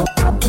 Bum, bum, bum.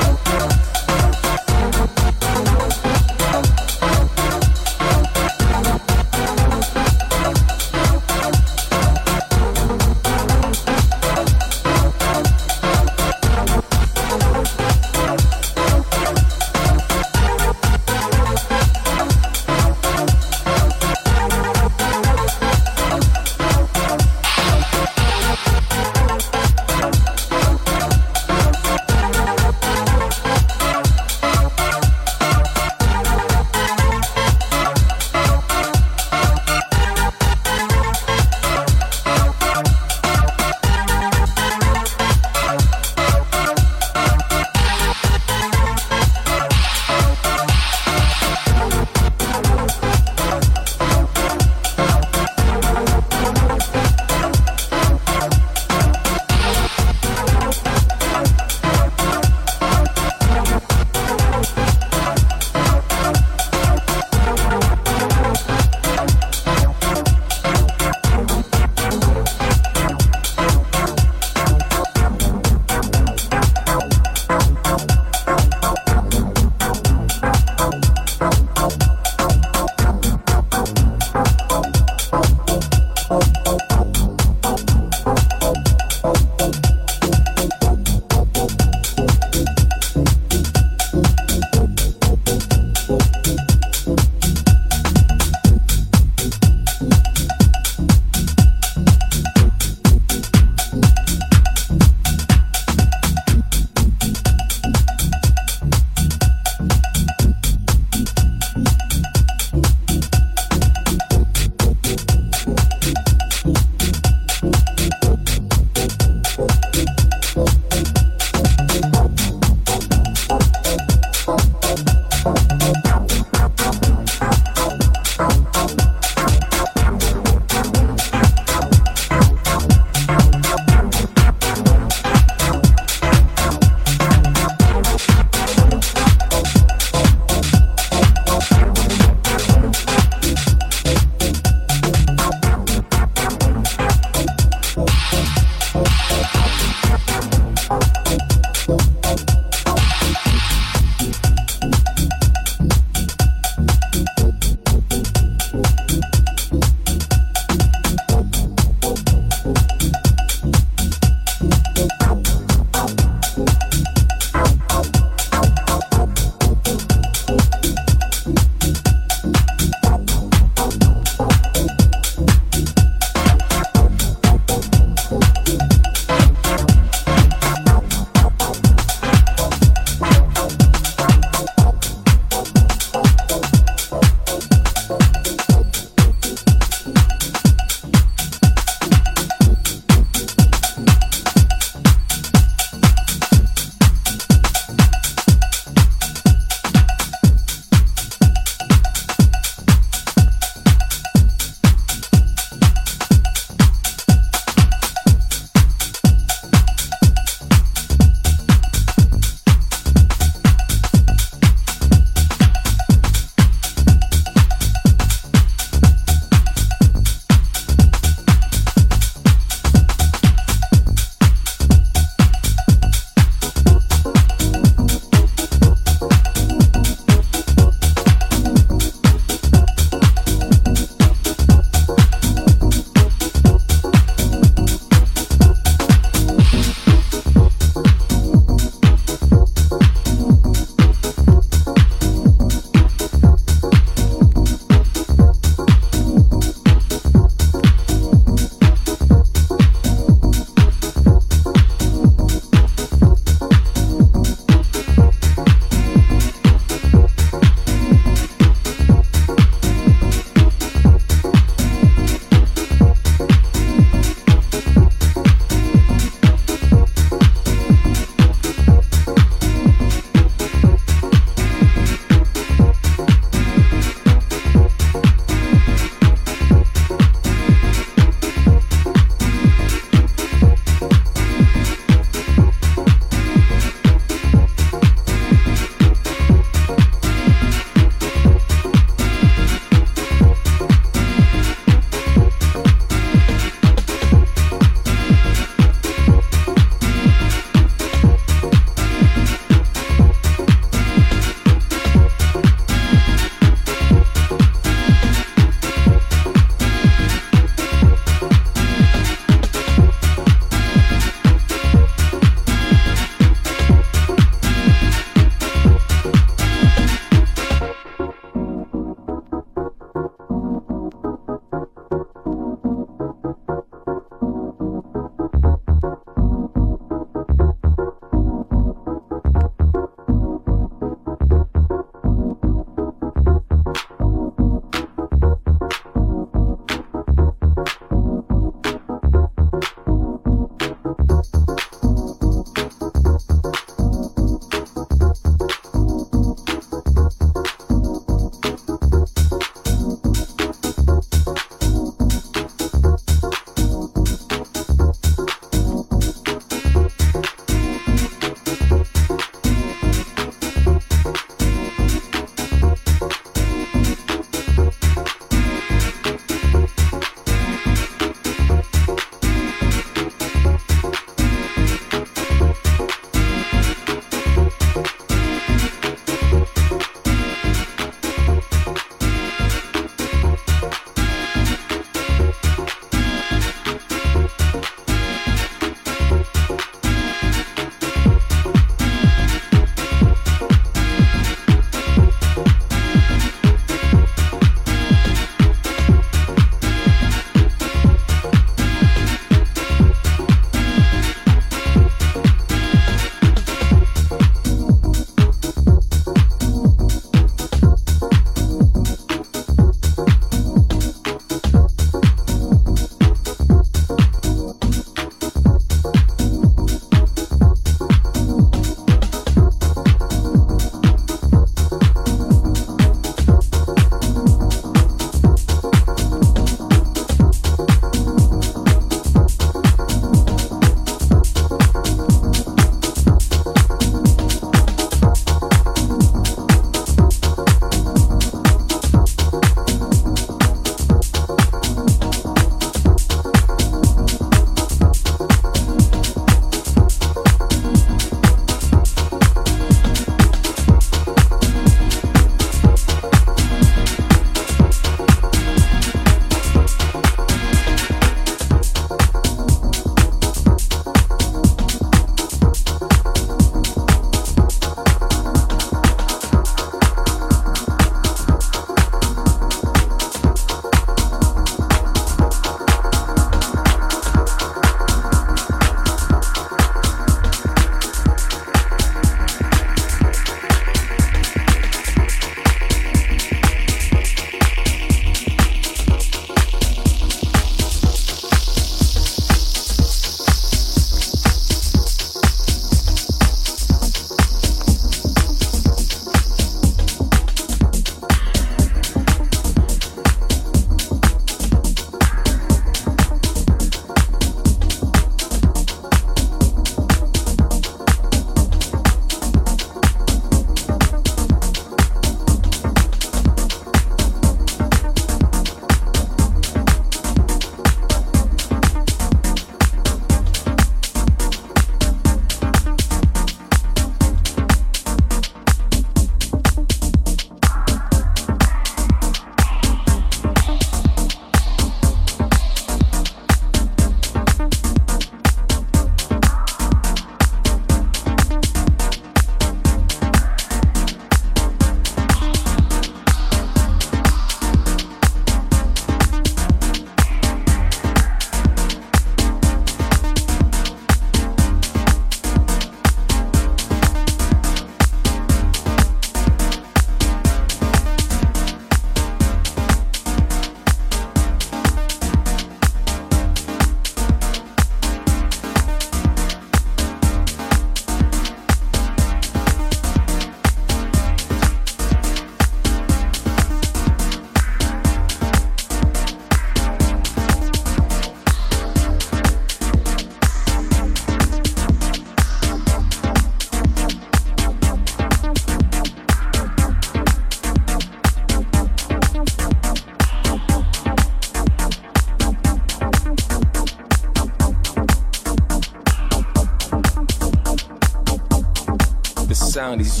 Is